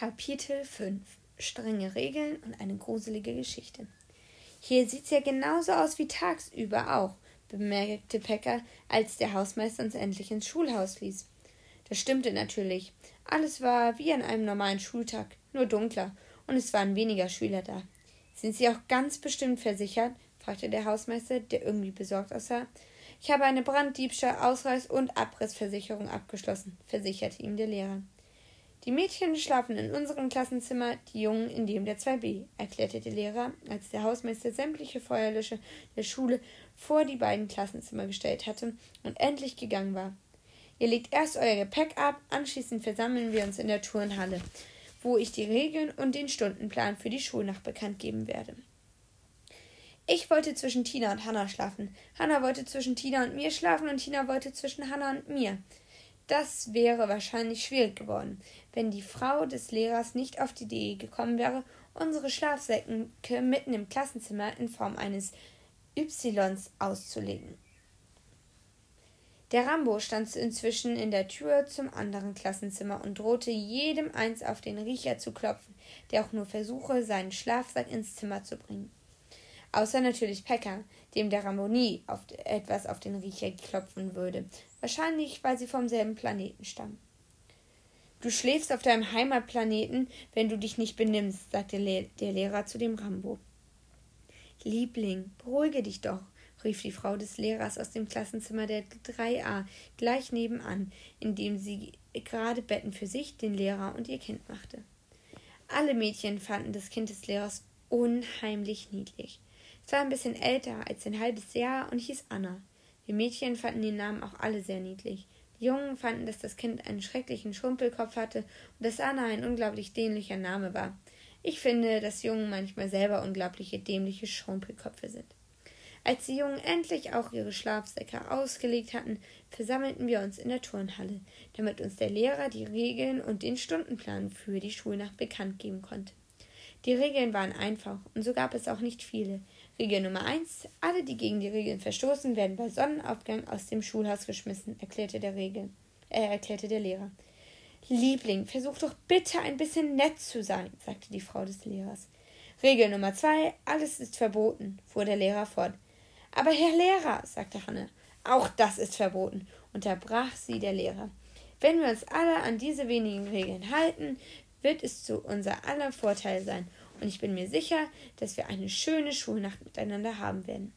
Kapitel 5 Strenge Regeln und eine gruselige Geschichte. Hier sieht's ja genauso aus wie tagsüber auch, bemerkte Pekka, als der Hausmeister uns endlich ins Schulhaus ließ. Das stimmte natürlich. Alles war wie an einem normalen Schultag, nur dunkler, und es waren weniger Schüler da. Sind Sie auch ganz bestimmt versichert? fragte der Hausmeister, der irgendwie besorgt aussah. Ich habe eine Branddiebstahl, Ausreiß und Abrissversicherung abgeschlossen, versicherte ihm der Lehrer. Die Mädchen schlafen in unserem Klassenzimmer, die Jungen in dem der 2b, erklärte der Lehrer, als der Hausmeister sämtliche Feuerlöscher der Schule vor die beiden Klassenzimmer gestellt hatte und endlich gegangen war. Ihr legt erst euer Gepäck ab, anschließend versammeln wir uns in der Turnhalle, wo ich die Regeln und den Stundenplan für die Schulnacht bekannt geben werde. Ich wollte zwischen Tina und Hannah schlafen. Hannah wollte zwischen Tina und mir schlafen und Tina wollte zwischen Hannah und mir. Das wäre wahrscheinlich schwierig geworden, wenn die Frau des Lehrers nicht auf die Idee gekommen wäre, unsere Schlafsäcke mitten im Klassenzimmer in Form eines Ys auszulegen. Der Rambo stand inzwischen in der Tür zum anderen Klassenzimmer und drohte jedem eins auf den Riecher zu klopfen, der auch nur versuche, seinen Schlafsack ins Zimmer zu bringen. Außer natürlich Pekka, dem der Rambo nie auf etwas auf den Riecher klopfen würde, wahrscheinlich weil sie vom selben Planeten stammen. Du schläfst auf deinem Heimatplaneten, wenn du dich nicht benimmst, sagte der Lehrer zu dem Rambo. Liebling, beruhige dich doch, rief die Frau des Lehrers aus dem Klassenzimmer der 3a gleich nebenan, indem sie gerade Betten für sich, den Lehrer und ihr Kind machte. Alle Mädchen fanden das Kind des Lehrers unheimlich niedlich. Es war ein bisschen älter als ein halbes Jahr und hieß Anna. Die Mädchen fanden den Namen auch alle sehr niedlich. Die Jungen fanden, dass das Kind einen schrecklichen Schrumpelkopf hatte und dass Anna ein unglaublich dämlicher Name war. Ich finde, dass Jungen manchmal selber unglaubliche dämliche Schrumpelköpfe sind. Als die Jungen endlich auch ihre Schlafsäcke ausgelegt hatten, versammelten wir uns in der Turnhalle, damit uns der Lehrer die Regeln und den Stundenplan für die Schulnacht bekannt geben konnte. Die Regeln waren einfach, und so gab es auch nicht viele. Regel Nummer eins: Alle, die gegen die Regeln verstoßen, werden bei Sonnenaufgang aus dem Schulhaus geschmissen, erklärte der Regel, äh, erklärte der Lehrer. Liebling, versuch doch bitte ein bisschen nett zu sein, sagte die Frau des Lehrers. Regel Nummer zwei: Alles ist verboten, fuhr der Lehrer fort. Aber Herr Lehrer, sagte Hanne, auch das ist verboten, unterbrach sie der Lehrer. Wenn wir uns alle an diese wenigen Regeln halten, wird es zu unser aller Vorteil sein und ich bin mir sicher, dass wir eine schöne Schulnacht miteinander haben werden.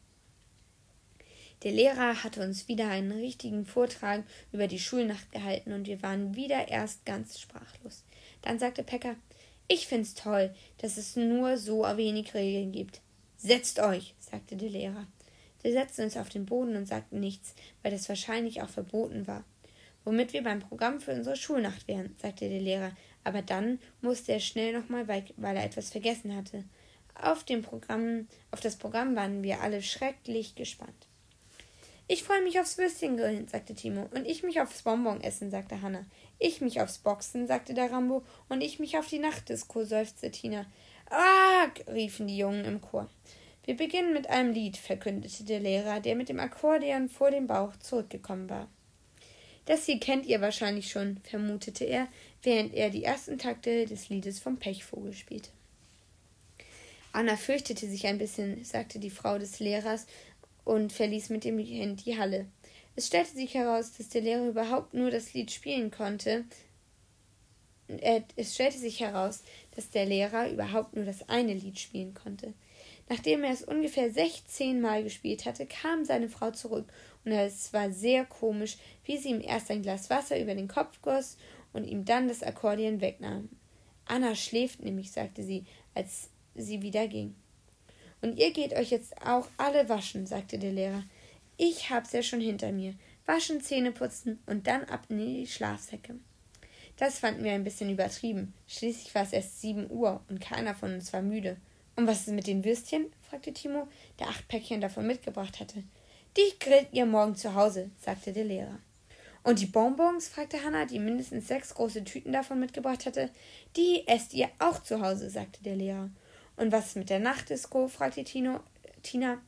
Der Lehrer hatte uns wieder einen richtigen Vortrag über die Schulnacht gehalten und wir waren wieder erst ganz sprachlos. Dann sagte Pekka, ich find's toll, dass es nur so wenig Regeln gibt. Setzt euch, sagte der Lehrer. Wir setzten uns auf den Boden und sagten nichts, weil das wahrscheinlich auch verboten war. Womit wir beim Programm für unsere Schulnacht wären, sagte der Lehrer, aber dann musste er schnell nochmal weil er etwas vergessen hatte. Auf, dem Programm, auf das Programm waren wir alle schrecklich gespannt. Ich freue mich aufs Würstchengrillen, sagte Timo. Und ich mich aufs Bonbon essen, sagte Hanna. Ich mich aufs Boxen, sagte der Rambo. Und ich mich auf die Nachtdisco, seufzte Tina. Ah! riefen die Jungen im Chor. Wir beginnen mit einem Lied, verkündete der Lehrer, der mit dem Akkordeon vor dem Bauch zurückgekommen war. Das hier kennt ihr wahrscheinlich schon, vermutete er, während er die ersten Takte des Liedes vom Pechvogel spielte. Anna fürchtete sich ein bisschen, sagte die Frau des Lehrers und verließ mit dem Kind die Halle. Es stellte sich heraus, dass der Lehrer überhaupt nur das Lied spielen konnte. Äh, es stellte sich heraus, dass der Lehrer überhaupt nur das eine Lied spielen konnte. Nachdem er es ungefähr sechzehn Mal gespielt hatte, kam seine Frau zurück, und es war sehr komisch, wie sie ihm erst ein Glas Wasser über den Kopf goss und ihm dann das Akkordeon wegnahm. Anna schläft nämlich, sagte sie, als sie wieder ging. Und ihr geht euch jetzt auch alle waschen, sagte der Lehrer. Ich hab's ja schon hinter mir. Waschen, Zähne putzen und dann ab in die Schlafsäcke. Das fanden wir ein bisschen übertrieben. Schließlich war es erst sieben Uhr und keiner von uns war müde. Und was ist mit den Würstchen? fragte Timo, der acht Päckchen davon mitgebracht hatte. Die grillt ihr morgen zu Hause, sagte der Lehrer. Und die Bonbons? fragte Hannah, die mindestens sechs große Tüten davon mitgebracht hatte. Die esst ihr auch zu Hause, sagte der Lehrer. Und was ist mit der Nachtdisco? fragte Tino, Tina.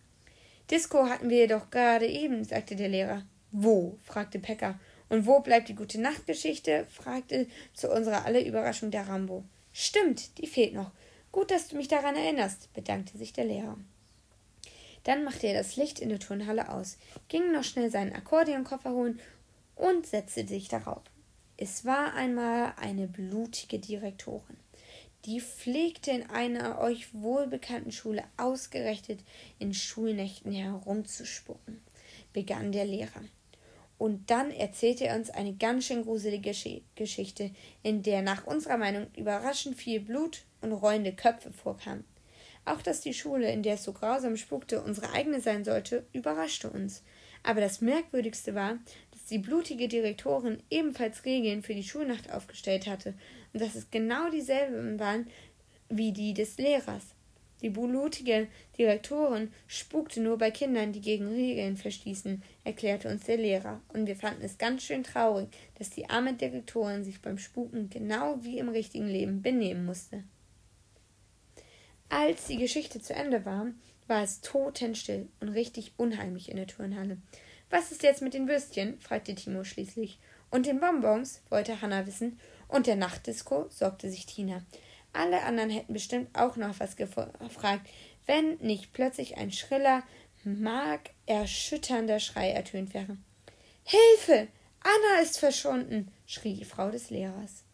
Disco hatten wir doch gerade eben, sagte der Lehrer. Wo? fragte Pekka. Und wo bleibt die gute Nachtgeschichte? fragte zu unserer aller Überraschung der Rambo. Stimmt, die fehlt noch. Gut, dass du mich daran erinnerst, bedankte sich der Lehrer. Dann machte er das Licht in der Turnhalle aus, ging noch schnell seinen Akkordeonkoffer holen und setzte sich darauf. Es war einmal eine blutige Direktorin. Die pflegte in einer euch wohlbekannten Schule ausgerechnet in Schulnächten herumzuspucken, begann der Lehrer. Und dann erzählte er uns eine ganz schön gruselige Geschichte, in der nach unserer Meinung überraschend viel Blut und rollende Köpfe vorkam. Auch dass die Schule, in der es so grausam spukte, unsere eigene sein sollte, überraschte uns. Aber das Merkwürdigste war, dass die blutige Direktorin ebenfalls Regeln für die Schulnacht aufgestellt hatte und dass es genau dieselben waren wie die des Lehrers. Die blutige Direktorin spukte nur bei Kindern, die gegen Regeln verstießen, erklärte uns der Lehrer, und wir fanden es ganz schön traurig, dass die arme Direktorin sich beim Spuken genau wie im richtigen Leben benehmen musste. Als die Geschichte zu Ende war, war es totenstill und richtig unheimlich in der Turnhalle. Was ist jetzt mit den Würstchen? fragte Timo schließlich. Und den Bonbons? wollte Hanna wissen. Und der Nachtdisco? sorgte sich Tina. Alle anderen hätten bestimmt auch noch was gefragt, wenn nicht plötzlich ein schriller, markerschütternder Schrei ertönt wäre. Hilfe! Anna ist verschwunden! schrie die Frau des Lehrers.